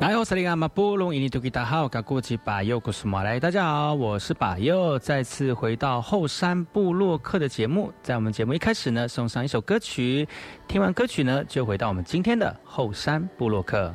来，我是利阿马布隆印尼图吉达好，噶古吉巴尤古斯马来，大家好，我是巴尤，再次回到后山部落客的节目。在我们节目一开始呢，送上一首歌曲，听完歌曲呢，就回到我们今天的后山部落客。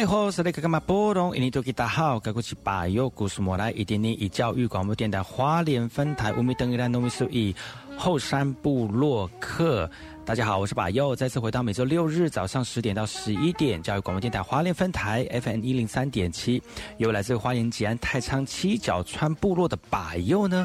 哎，好，是那个嘛？波隆，印尼多吉大好，该过去把右故事莫来，一点点以教育广播电台花莲分台五米等于兰农米数一后山部落客。大家好，我是把右，再次回到每周六日早上十点到十一点教育广播电台花莲分台 FM 一零三点七，由来自花莲吉安太仓七角川部落的把右呢。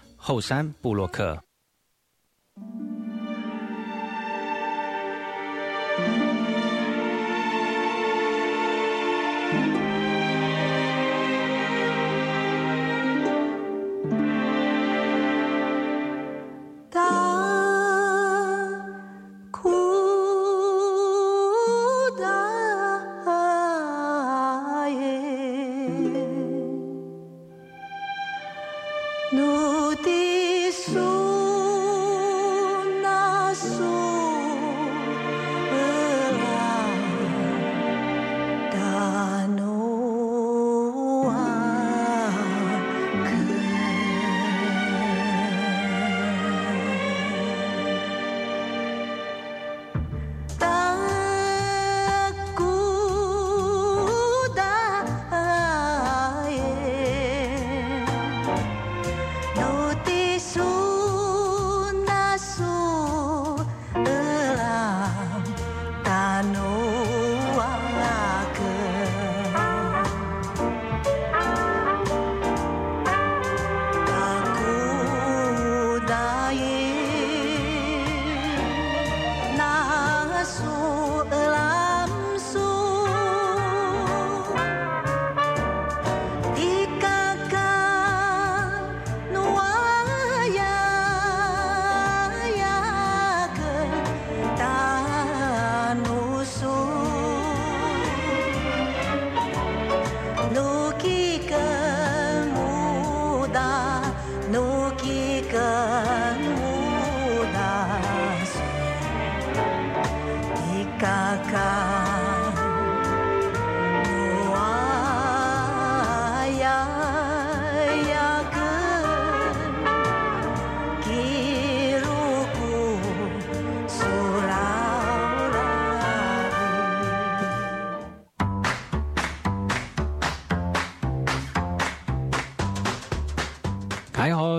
后山布洛克大哭大爷我的。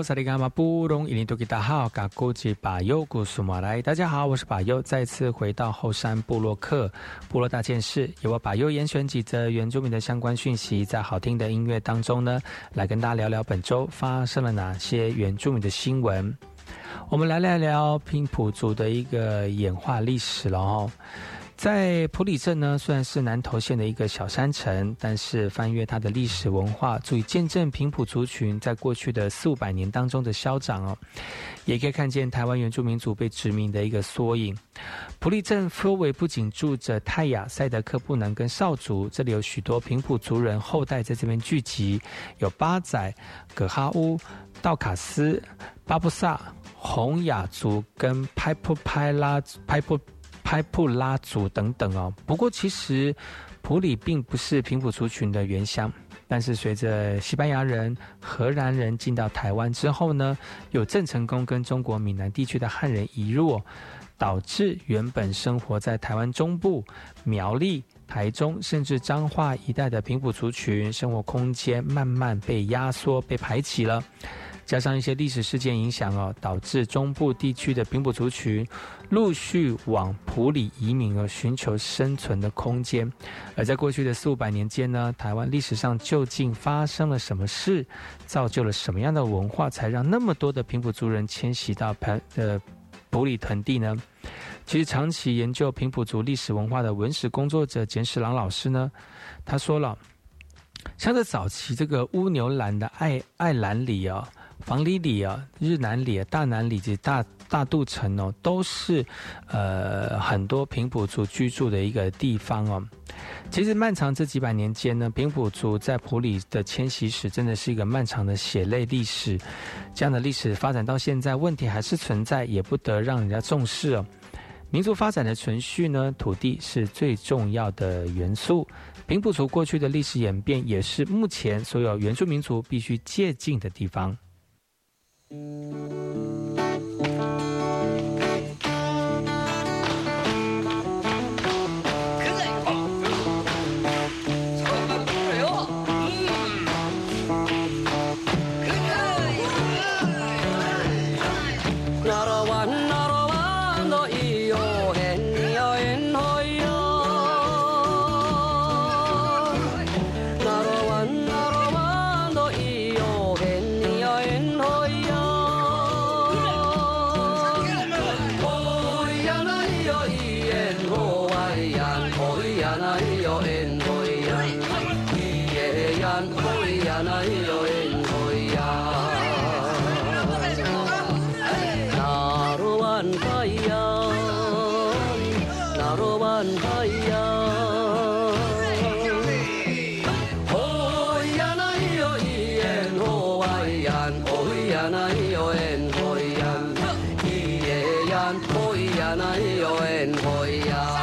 萨利伽马布隆伊尼多吉达好，嘎古吉巴尤古苏马来，大家好，我是巴尤，再次回到后山部落克部落大件事，由我巴尤严选几则原住民的相关讯息，在好听的音乐当中呢，来跟大家聊聊本周发生了哪些原住民的新闻。我们来聊聊平埔族的一个演化历史了哦。在普里镇呢，虽然是南投县的一个小山城，但是翻阅它的历史文化，足以见证平埔族群在过去的四五百年当中的消长哦。也可以看见台湾原住民族被殖民的一个缩影。普里镇周围不仅住着泰雅、赛德克布能跟少族，这里有许多平埔族人后代在这边聚集，有巴仔、葛哈乌、道卡斯、巴布萨、洪雅族跟拍布拍拉拍布。拍布拉族等等哦，不过其实普里并不是平埔族群的原乡，但是随着西班牙人、荷兰人进到台湾之后呢，有郑成功跟中国闽南地区的汉人移入，导致原本生活在台湾中部、苗栗、台中甚至彰化一带的平埔族群生活空间慢慢被压缩、被排挤了。加上一些历史事件影响哦，导致中部地区的平埔族群陆续往埔里移民而寻求生存的空间。而在过去的四五百年间呢，台湾历史上究竟发生了什么事，造就了什么样的文化，才让那么多的平埔族人迁徙到盘呃埔里屯地呢？其实，长期研究平埔族历史文化的文史工作者简史郎老师呢，他说了，像在早期这个乌牛兰的爱爱兰里啊。房里里啊，日南里、啊大南里及大大渡城哦，都是呃很多平埔族居住的一个地方哦。其实漫长这几百年间呢，平埔族在埔里的迁徙史真的是一个漫长的血泪历史。这样的历史发展到现在，问题还是存在，也不得让人家重视哦。民族发展的存续呢，土地是最重要的元素。平埔族过去的历史演变，也是目前所有原住民族必须借鉴的地方。Música na yo en hoya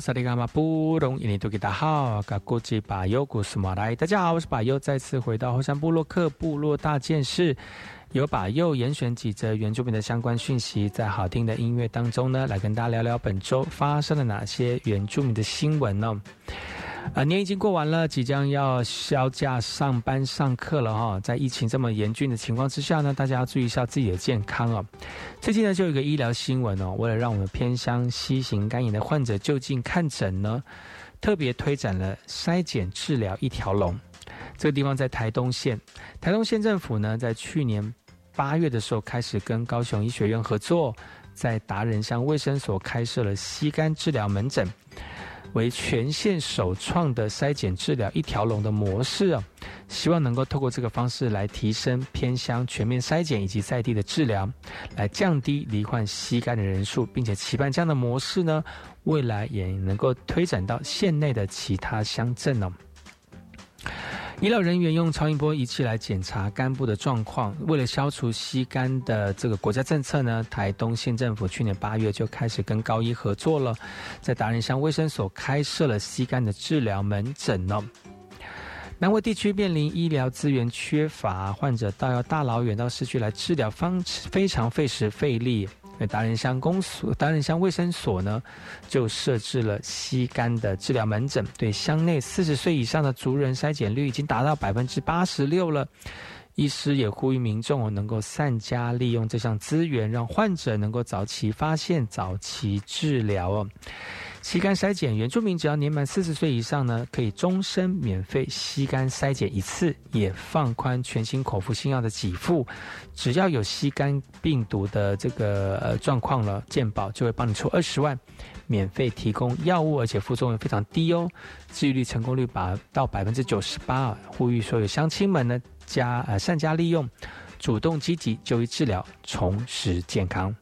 萨利伽马布隆伊尼图吉达好，噶古吉巴尤古斯马来，大家好，我是巴尤，再次回到后山部落克部落大件事，由巴尤严选几则原住民的相关讯息，在好听的音乐当中呢，来跟大家聊聊本周发生了哪些原住民的新闻呢？啊，年已经过完了，即将要休假上班上课了哈。在疫情这么严峻的情况之下呢，大家要注意一下自己的健康哦。最近呢，就有一个医疗新闻哦，为了让我们偏乡西型肝炎的患者就近看诊呢，特别推展了筛检治疗一条龙。这个地方在台东县，台东县政府呢，在去年八月的时候开始跟高雄医学院合作，在达人乡卫生所开设了吸肝治疗门诊。为全县首创的筛检治疗一条龙的模式啊，希望能够透过这个方式来提升偏乡全面筛检以及在地的治疗，来降低罹患膝盖的人数，并且期盼这样的模式呢，未来也能够推展到县内的其他乡镇哦。医疗人员用超音波仪器来检查肝部的状况。为了消除吸肝的这个国家政策呢，台东县政府去年八月就开始跟高医合作了，在达人乡卫生所开设了吸肝的治疗门诊呢。南回地区面临医疗资源缺乏，患者到要大老远到市区来治疗，方非常费时费力。那达人乡公所、达人乡卫生所呢，就设置了吸肝的治疗门诊，对乡内四十岁以上的族人筛检率已经达到百分之八十六了。医师也呼吁民众能够善加利用这项资源，让患者能够早期发现、早期治疗哦。吸肝筛检，原住民只要年满四十岁以上呢，可以终身免费吸肝筛检一次，也放宽全新口服新药的给付。只要有吸肝病毒的这个呃状况了，健保就会帮你出二十万，免费提供药物，而且副作用非常低哦，治愈率成功率达到百分之九十八。呼吁所有乡亲们呢，加呃善加利用，主动积极就医治疗，重拾健康。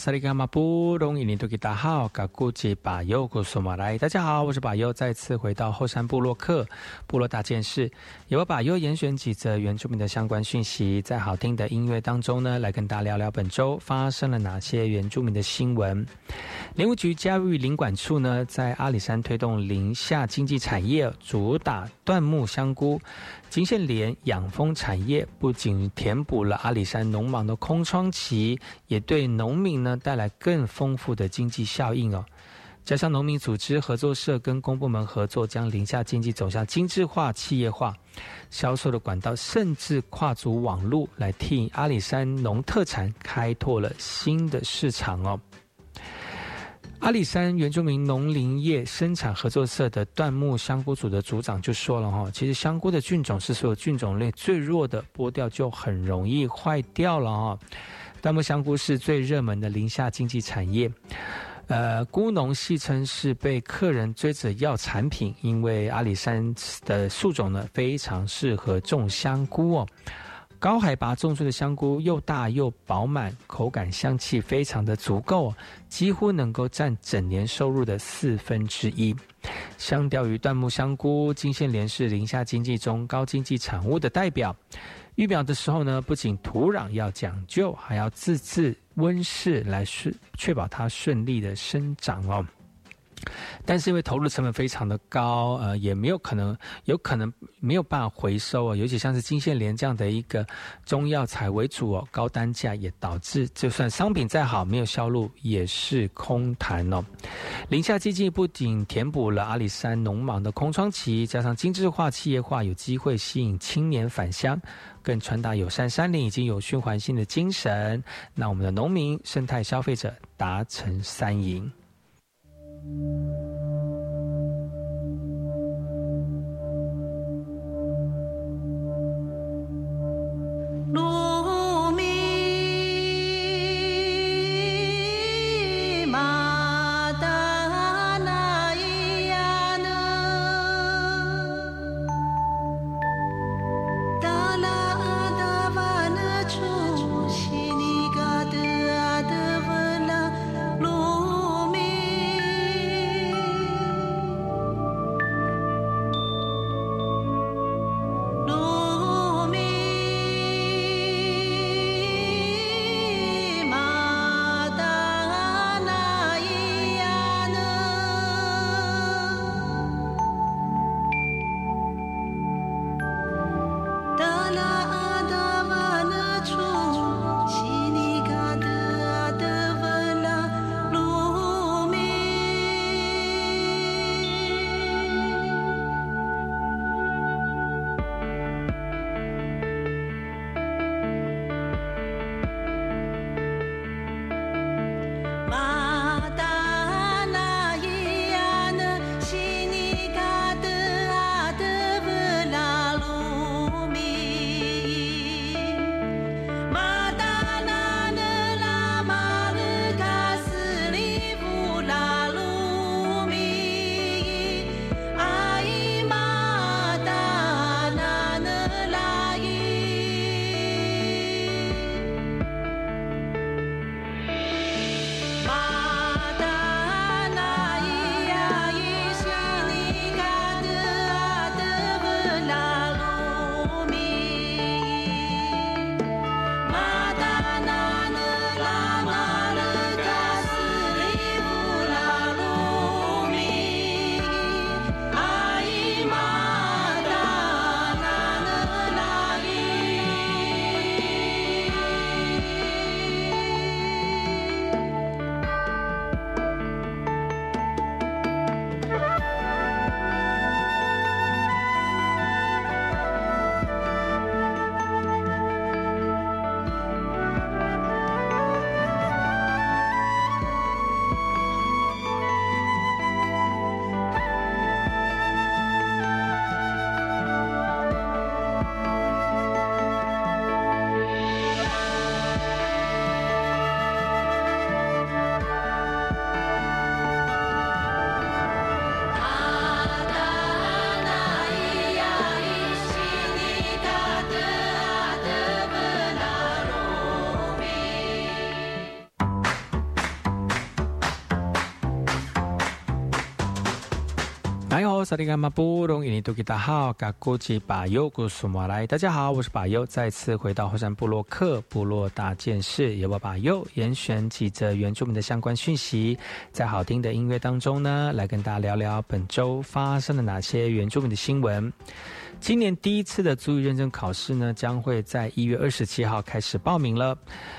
萨利伽马布隆伊尼多吉达好，嘎古吉巴尤古苏马来，大家好，我是巴尤，再次回到后山部落客部落大件事，由巴尤严选几则原住民的相关讯息，在好听的音乐当中呢，来跟大家聊聊本周发生了哪些原住民的新闻。林务局加育林管处呢，在阿里山推动林下经济产业，主打椴木香菇。金线莲养蜂产业不仅填补了阿里山农忙的空窗期，也对农民呢带来更丰富的经济效应哦。加上农民组织合作社跟公部门合作，将林下经济走向精致化、企业化，销售的管道甚至跨足网络，来替阿里山农特产开拓了新的市场哦。阿里山原住民农林业生产合作社的椴木香菇组的组长就说了哈，其实香菇的菌种是所有菌种类最弱的，剥掉就很容易坏掉了哈。椴木香菇是最热门的林下经济产业，呃，菇农戏称是被客人追着要产品，因为阿里山的树种呢非常适合种香菇哦。高海拔种出的香菇又大又饱满，口感香气非常的足够，几乎能够占整年收入的四分之一。相钓于椴木香菇，金线莲是林下经济中高经济产物的代表。育苗的时候呢，不仅土壤要讲究，还要自制温室来顺确保它顺利的生长哦。但是因为投入成本非常的高，呃，也没有可能，有可能没有办法回收啊。尤其像是金线莲这样的一个中药材为主哦，高单价也导致就算商品再好，没有销路也是空谈哦。林下经济不仅填补了阿里山农忙的空窗期，加上精致化、企业化，有机会吸引青年返乡，更传达友善山林已经有循环性的精神，那我们的农民、生态消费者达成三赢。うん。萨利伽马布隆伊尼图吉达好，嘎古吉巴尤古苏马来。大家好，我是巴尤，再次回到后山部落克部落大件事，由我巴尤严选几则原住民的相关讯息，在好听的音乐当中呢，来跟大家聊聊本周发生了哪些原住民的新闻。今年第一次的足语认证考试呢，将会在一月二十七号开始报名了。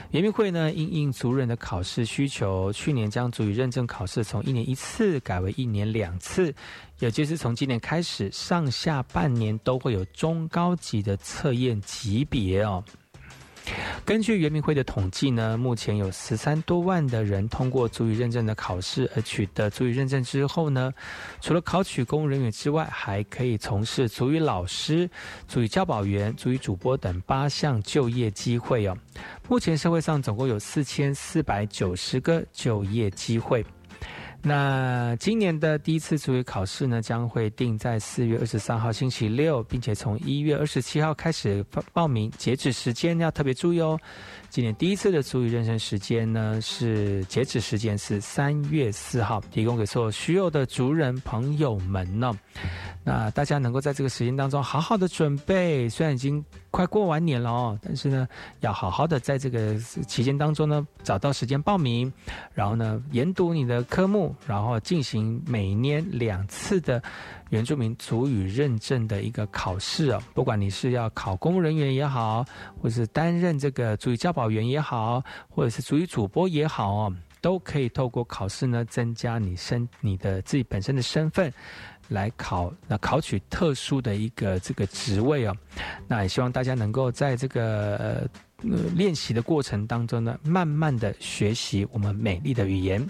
圆明会呢，因应族人的考试需求，去年将足语认证考试从一年一次改为一年两次，也就是从今年开始，上下半年都会有中高级的测验级别哦。根据圆明会的统计呢，目前有十三多万的人通过足语认证的考试，而取得足语认证之后呢，除了考取公务人员之外，还可以从事足语老师、足语教保员、足语主播等八项就业机会哦。目前社会上总共有四千四百九十个就业机会。那今年的第一次足语考试呢，将会定在四月二十三号星期六，并且从一月二十七号开始报报名，截止时间要特别注意哦。今年第一次的足语认证时间呢，是截止时间是三月四号，提供给所有需要的族人朋友们呢。那大家能够在这个时间当中好好的准备，虽然已经快过完年了哦，但是呢，要好好的在这个期间当中呢，找到时间报名，然后呢，研读你的科目，然后进行每年两次的原住民族语认证的一个考试哦。不管你是要考公务人员也好，或是担任这个族语教保员也好，或者是族语主播也好哦，都可以透过考试呢，增加你身你的自己本身的身份。来考，那考取特殊的一个这个职位哦，那也希望大家能够在这个练习的过程当中呢，慢慢的学习我们美丽的语言。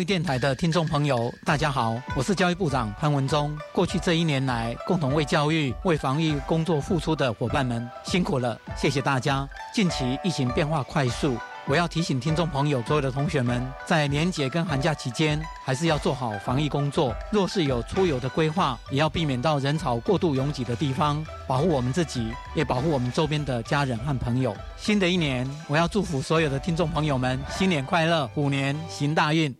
育电台的听众朋友，大家好，我是教育部长潘文忠。过去这一年来，共同为教育、为防疫工作付出的伙伴们，辛苦了，谢谢大家。近期疫情变化快速。我要提醒听众朋友，所有的同学们，在年节跟寒假期间，还是要做好防疫工作。若是有出游的规划，也要避免到人潮过度拥挤的地方，保护我们自己，也保护我们周边的家人和朋友。新的一年，我要祝福所有的听众朋友们新年快乐，虎年行大运。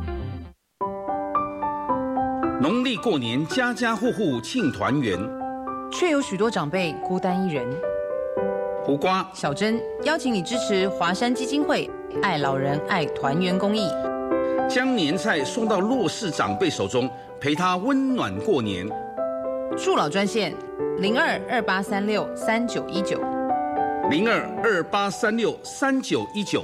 农历过年，家家户户庆团圆，却有许多长辈孤单一人。胡瓜、小珍邀请你支持华山基金会“爱老人、爱团圆”公益，将年菜送到弱势长辈手中，陪他温暖过年。助老专线：零二二八三六三九一九，零二二八三六三九一九。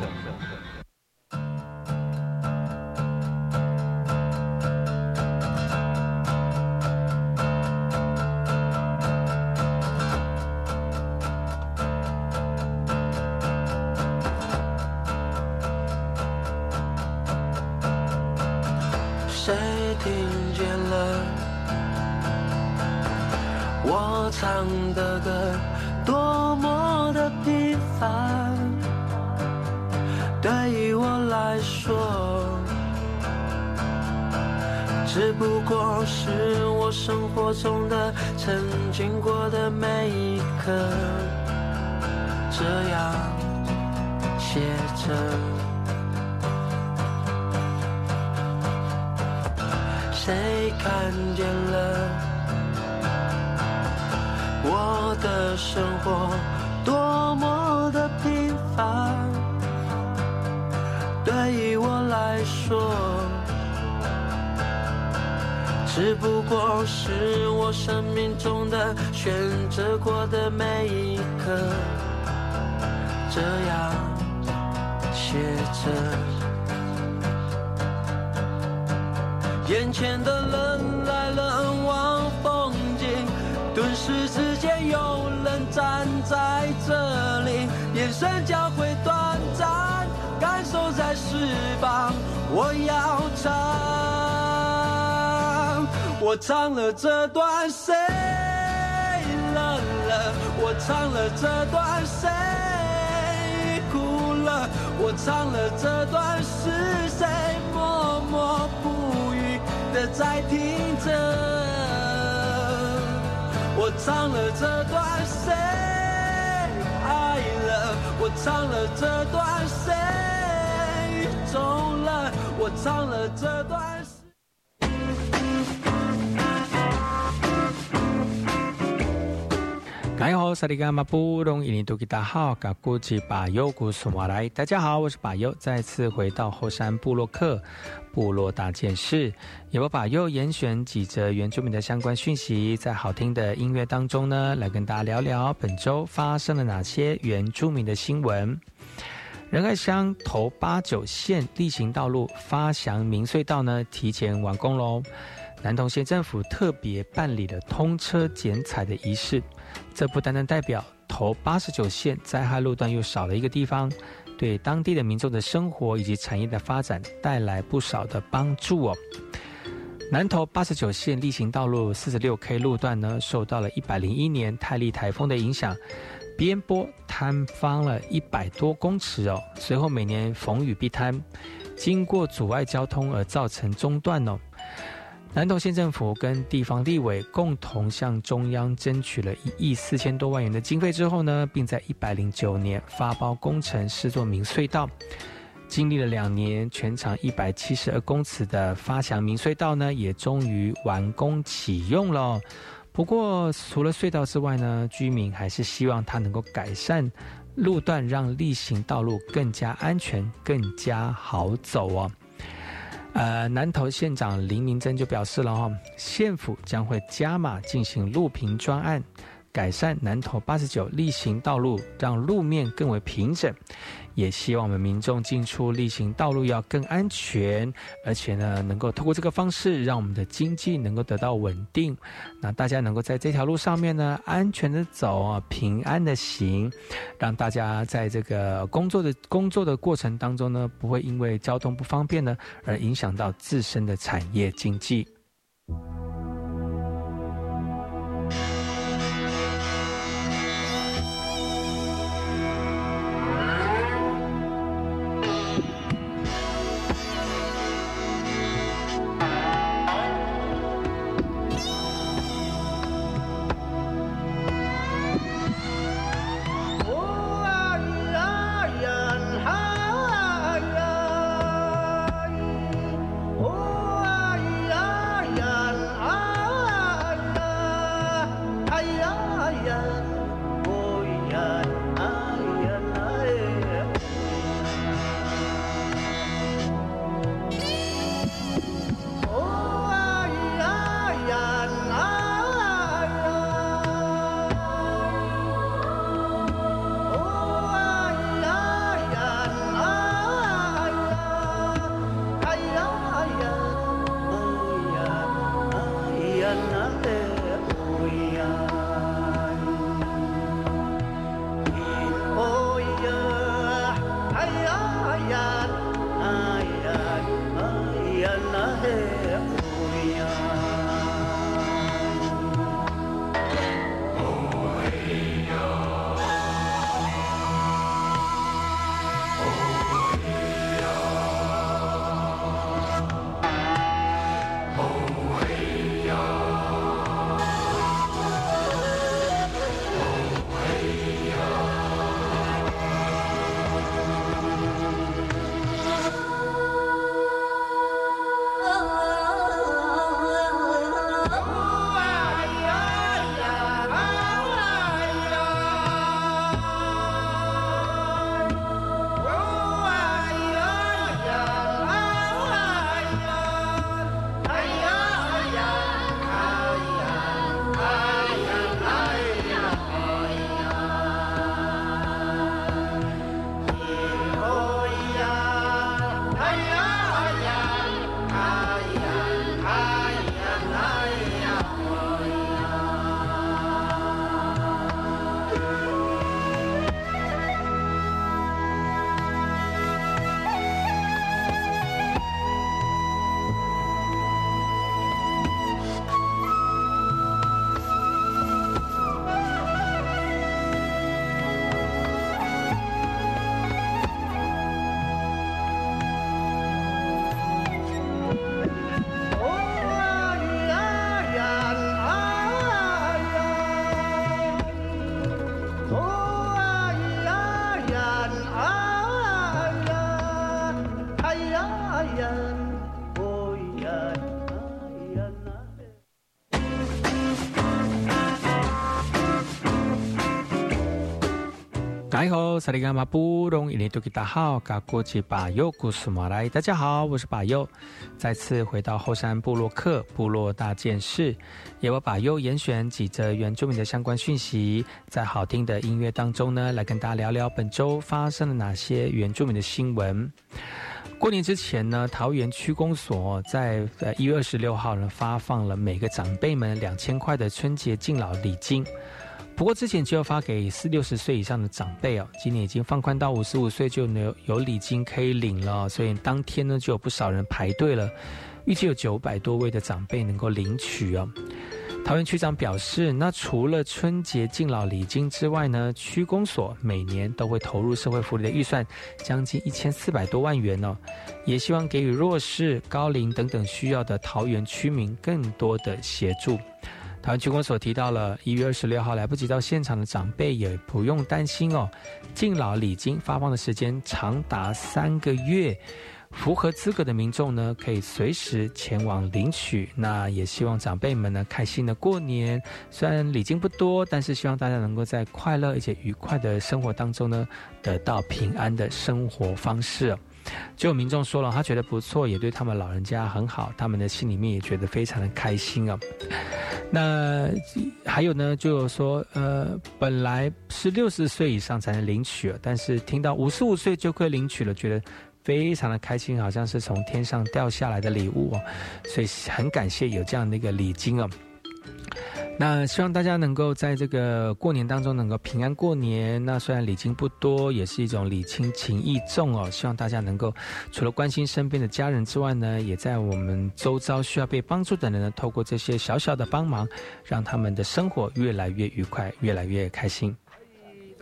活多么的平凡，对于我来说，只不过是我生命中的选择过的每一刻，这样写着眼前的冷。站在这里，眼神交汇短暂，感受在是我要唱，我唱了这段谁冷了？我唱了这段谁哭了？我唱了这段是谁默默不语的在听着？我唱了这段？我唱了这段谁走了？我唱了这段。你好，萨利伽马布隆伊尼多吉达好，嘎古吉巴尤古苏马来。大家好，我是巴尤，再次回到后山布洛克部落大件事，由我把又严选几则原住民的相关讯息，在好听的音乐当中呢，来跟大家聊聊本周发生了哪些原住民的新闻。仁爱乡头八九线例行道路发祥明隧道呢，提前完工喽。南投县政府特别办理了通车剪彩的仪式，这不单单代表头八十九线灾害路段又少了一个地方，对当地的民众的生活以及产业的发展带来不少的帮助哦。南投八十九线例行道路四十六 K 路段呢，受到了一百零一年泰利台风的影响。边坡坍方了一百多公尺哦，随后每年逢雨必坍，经过阻碍交通而造成中断哦。南投县政府跟地方立委共同向中央争取了一亿四千多万元的经费之后呢，并在一百零九年发包工程试作明隧道，经历了两年，全长一百七十二公尺的发祥明隧道呢，也终于完工启用了。不过，除了隧道之外呢，居民还是希望它能够改善路段，让例行道路更加安全、更加好走哦。呃，南投县长林明珍就表示了哈，县府将会加码进行录屏专案。改善南投八十九例行道路，让路面更为平整，也希望我们民众进出例行道路要更安全，而且呢，能够透过这个方式，让我们的经济能够得到稳定。那大家能够在这条路上面呢，安全的走啊，平安的行，让大家在这个工作的工作的过程当中呢，不会因为交通不方便呢，而影响到自身的产业经济。I oh yan, ayan. 大家好，萨利伽马布隆伊尼多吉达好，嘎国际巴尤古苏马来，大家好，我是巴尤，再次回到后山部落克部落大件事，也我巴尤严选几则原住民的相关讯息，在好听的音乐当中呢，来跟大家聊聊本周发生了哪些原住民的新闻。过年之前呢，桃园区公所在一月二十六号呢发放了每个长辈们两千块的春节敬老礼金。不过之前就要发给四六十岁以上的长辈哦，今年已经放宽到五十五岁就有有礼金可以领了，所以当天呢就有不少人排队了，预计有九百多位的长辈能够领取哦。桃园区长表示，那除了春节敬老礼金之外呢，区公所每年都会投入社会福利的预算将近一千四百多万元哦，也希望给予弱势、高龄等等需要的桃园区民更多的协助。台湾区公所提到了，一月二十六号来不及到现场的长辈也不用担心哦。敬老礼金发放的时间长达三个月，符合资格的民众呢可以随时前往领取。那也希望长辈们呢开心的过年，虽然礼金不多，但是希望大家能够在快乐而且愉快的生活当中呢得到平安的生活方式。就有民众说了，他觉得不错，也对他们老人家很好，他们的心里面也觉得非常的开心啊。那还有呢，就说呃，本来是六十岁以上才能领取，但是听到五十五岁就可以领取了，觉得非常的开心，好像是从天上掉下来的礼物哦，所以很感谢有这样的一个礼金哦。那希望大家能够在这个过年当中能够平安过年。那虽然礼金不多，也是一种礼轻情意重哦。希望大家能够除了关心身边的家人之外呢，也在我们周遭需要被帮助的人呢，透过这些小小的帮忙，让他们的生活越来越愉快，越来越开心。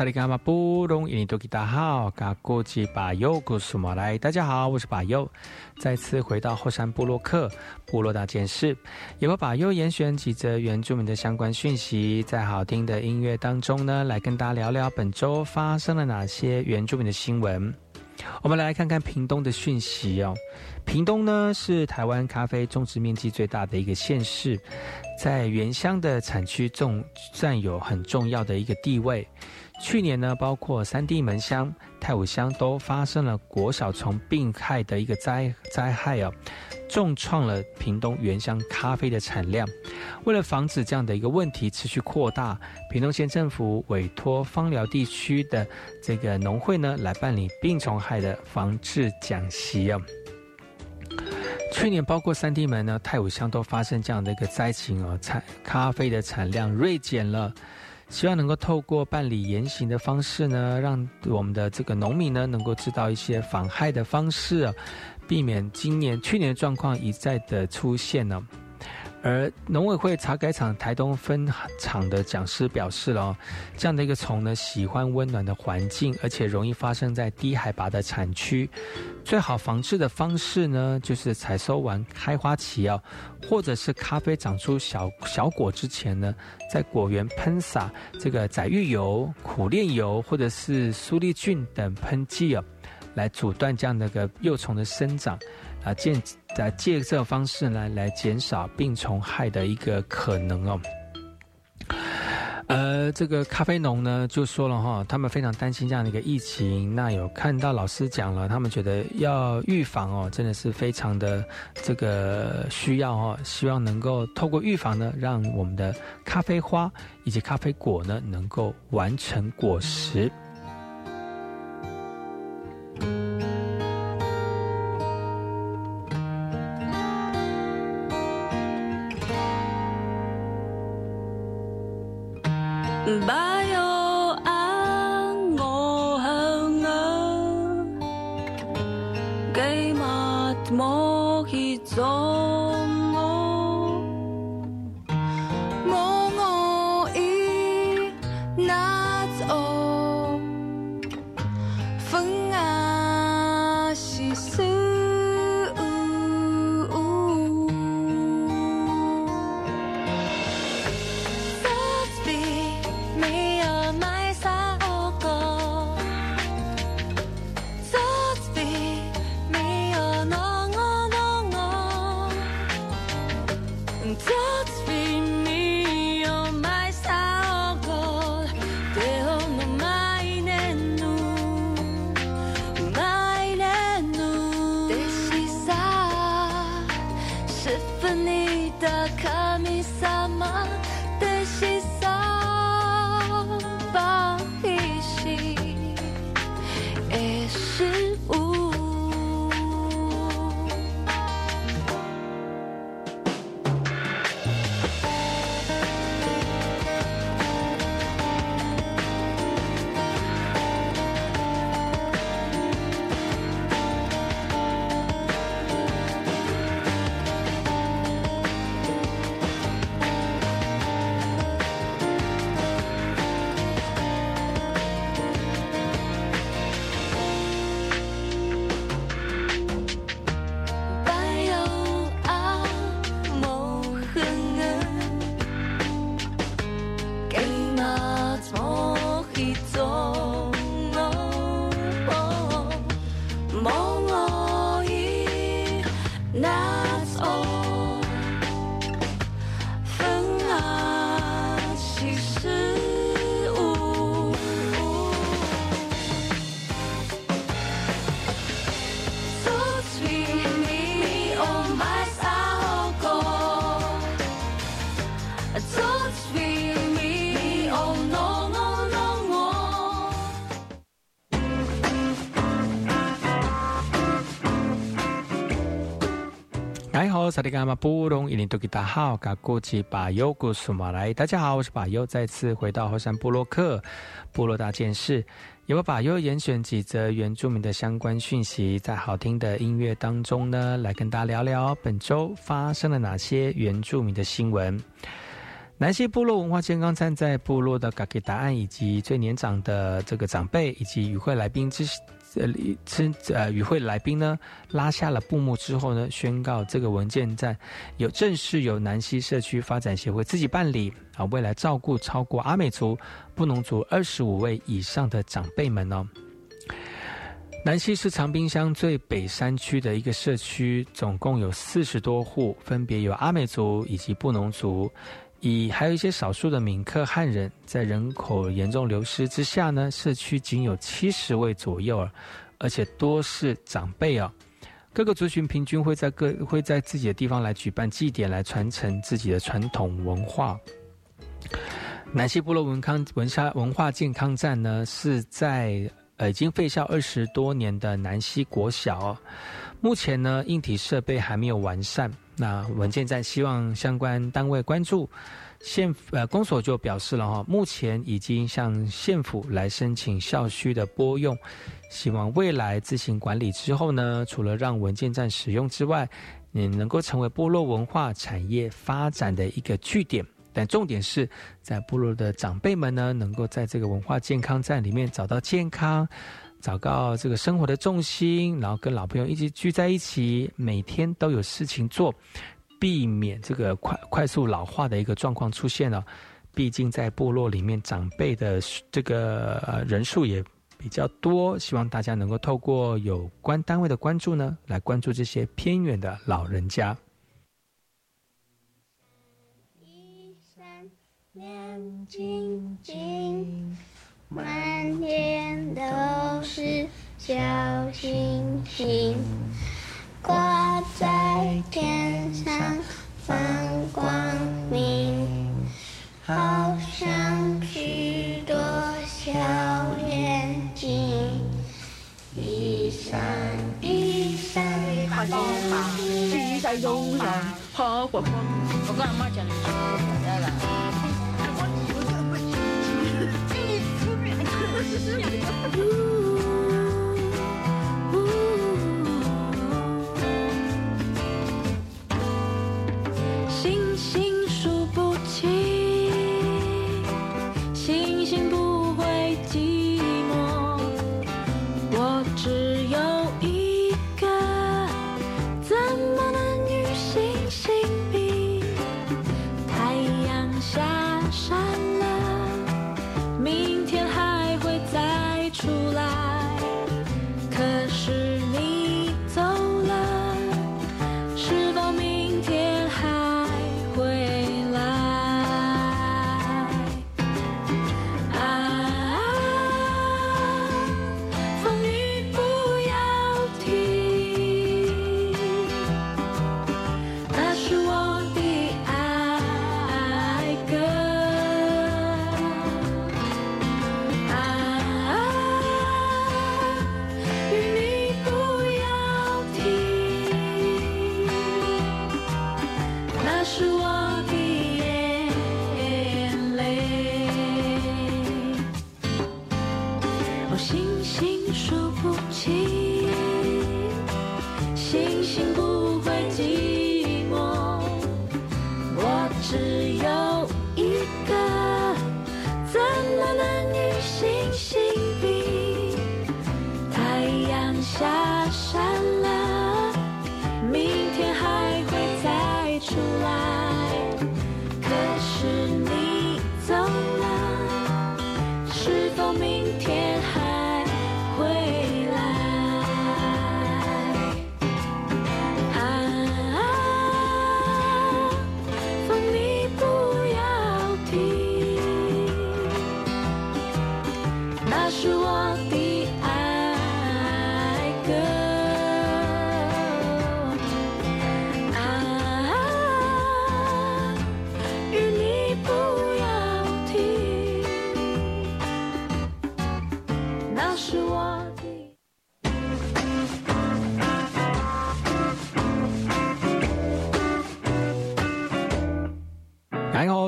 萨利伽马布隆伊尼多吉达好，嘎古吉巴尤古苏马来，大家好，我是巴尤，再次回到后山部落克部落大件事，也会把优严选几则原住民的相关讯息，在好听的音乐当中呢，来跟大家聊聊本周发生了哪些原住民的新闻。我们来看看屏东的讯息哦。屏东呢是台湾咖啡种植面积最大的一个县市，在原乡的产区中占有很重要的一个地位。去年呢，包括三地门乡、太武乡都发生了果小虫病害的一个灾灾害哦，重创了屏东原乡咖啡的产量。为了防止这样的一个问题持续扩大，屏东县政府委托芳寮地区的这个农会呢，来办理病虫害的防治讲习哦。去年包括三地门呢、太武乡都发生这样的一个灾情哦，产咖啡的产量锐减了。希望能够透过办理严刑的方式呢，让我们的这个农民呢能够知道一些防害的方式，避免今年、去年的状况一再的出现呢。而农委会茶改厂台东分厂的讲师表示了，这样的一个虫呢，喜欢温暖的环境，而且容易发生在低海拔的产区。最好防治的方式呢，就是采收完开花期哦，或者是咖啡长出小小果之前呢，在果园喷洒这个载玉油、苦楝油或者是苏力菌等喷剂哦，来阻断这样的个幼虫的生长。啊，借啊借这方式呢，来减少病虫害的一个可能哦。呃，这个咖啡农呢就说了哈，他们非常担心这样的一个疫情。那有看到老师讲了，他们觉得要预防哦，真的是非常的这个需要哦。希望能够透过预防呢，让我们的咖啡花以及咖啡果呢，能够完成果实。萨利伽马布隆伊林多吉达好，嘎古吉巴尤古苏马来，大家好，我是巴尤，再次回到后山部落克部落大件事，由我巴尤严选几则原住民的相关讯息，在好听的音乐当中呢，来跟大家聊聊本周发生了哪些原住民的新闻。南溪部落文化健康站在部落的嘎给答案以及最年长的这个长辈以及与会来宾之呃之呃与会来宾呢拉下了布幕之后呢，宣告这个文件站有正式由南溪社区发展协会自己办理啊，未来照顾超过阿美族、布农族二十五位以上的长辈们哦。南溪是长滨乡最北山区的一个社区，总共有四十多户，分别有阿美族以及布农族，以还有一些少数的闽客汉人。在人口严重流失之下呢，社区仅有七十位左右，而且多是长辈啊。各个族群平均会在各会在自己的地方来举办祭典，来传承自己的传统文化。南溪部落文康文沙文化健康站呢，是在。呃，已经废校二十多年的南溪国小，目前呢，硬体设备还没有完善。那文件站希望相关单位关注。县呃公所就表示了哈，目前已经向县府来申请校区的拨用，希望未来自行管理之后呢，除了让文件站使用之外，也能够成为部落文化产业发展的一个据点。但重点是在部落的长辈们呢，能够在这个文化健康站里面找到健康，找到这个生活的重心，然后跟老朋友一起聚在一起，每天都有事情做，避免这个快快速老化的一个状况出现了。毕竟在部落里面，长辈的这个人数也比较多，希望大家能够透过有关单位的关注呢，来关注这些偏远的老人家。亮晶晶，满天都是小星星，挂在天上放光明，好像许多小眼睛，一闪一闪好光芒，系在头上好火光。我跟阿妈讲，你说来了。Yeah.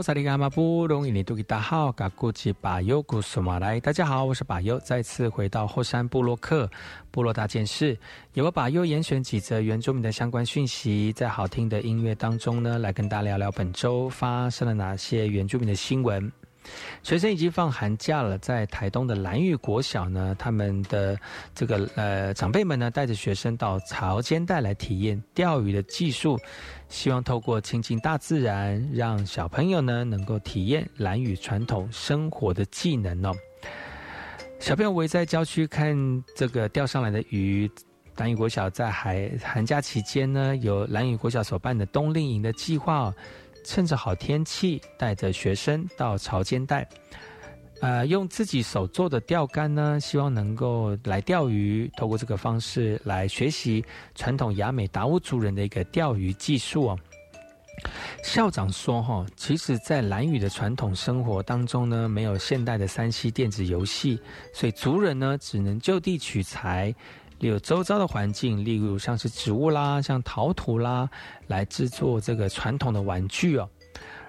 萨利伽马布隆伊尼杜吉达好，嘎古吉巴尤古苏马来。大家好，我是巴尤，再次回到后山部落克部落大件事，由我巴尤严选几则原住民的相关讯息，在好听的音乐当中呢，来跟大家聊聊本周发生了哪些原住民的新闻。学生已经放寒假了，在台东的蓝屿国小呢，他们的这个呃长辈们呢，带着学生到潮间带来体验钓鱼的技术，希望透过亲近大自然，让小朋友呢能够体验蓝屿传统生活的技能哦。小朋友围在郊区看这个钓上来的鱼。蓝屿国小在寒寒假期间呢，有蓝屿国小所办的冬令营的计划。趁着好天气，带着学生到潮间带，呃，用自己手做的钓竿呢，希望能够来钓鱼。透过这个方式来学习传统雅美达悟族人的一个钓鱼技术哦。校长说：“哈，其实，在蓝屿的传统生活当中呢，没有现代的三 C 电子游戏，所以族人呢，只能就地取材。”有周遭的环境，例如像是植物啦，像陶土啦，来制作这个传统的玩具哦。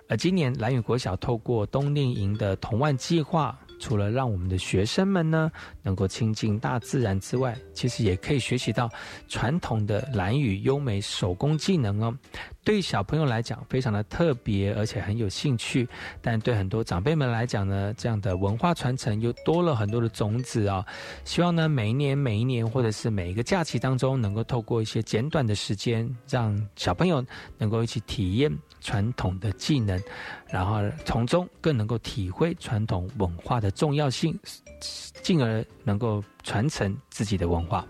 而今年蓝雨国小透过冬令营的童玩计划。除了让我们的学生们呢能够亲近大自然之外，其实也可以学习到传统的蓝语优美手工技能哦。对小朋友来讲，非常的特别，而且很有兴趣。但对很多长辈们来讲呢，这样的文化传承又多了很多的种子啊。希望呢，每一年、每一年，或者是每一个假期当中，能够透过一些简短的时间，让小朋友能够一起体验传统的技能。然后从中更能够体会传统文化的重要性，进而能够传承自己的文化。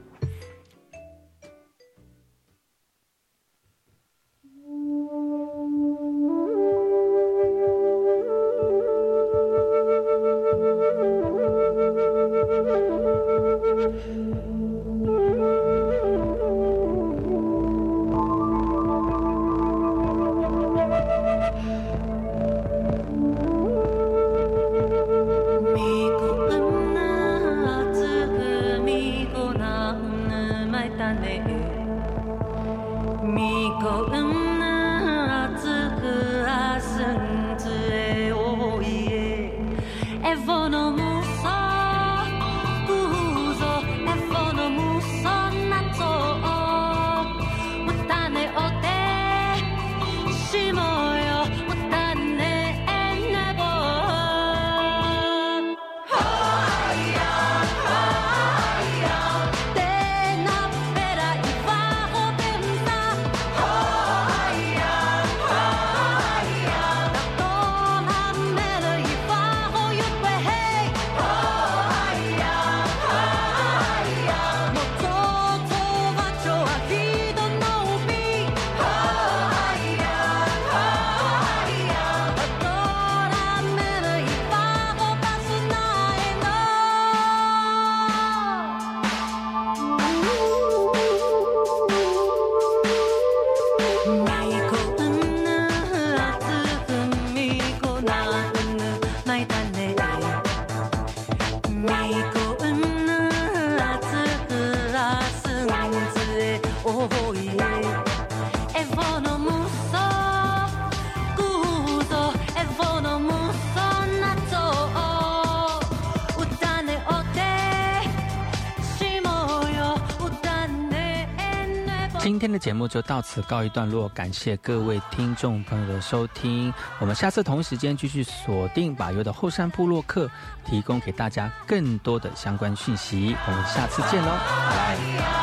的节目就到此告一段落，感谢各位听众朋友的收听。我们下次同一时间继续锁定把油的后山部落客，提供给大家更多的相关讯息。我们下次见喽，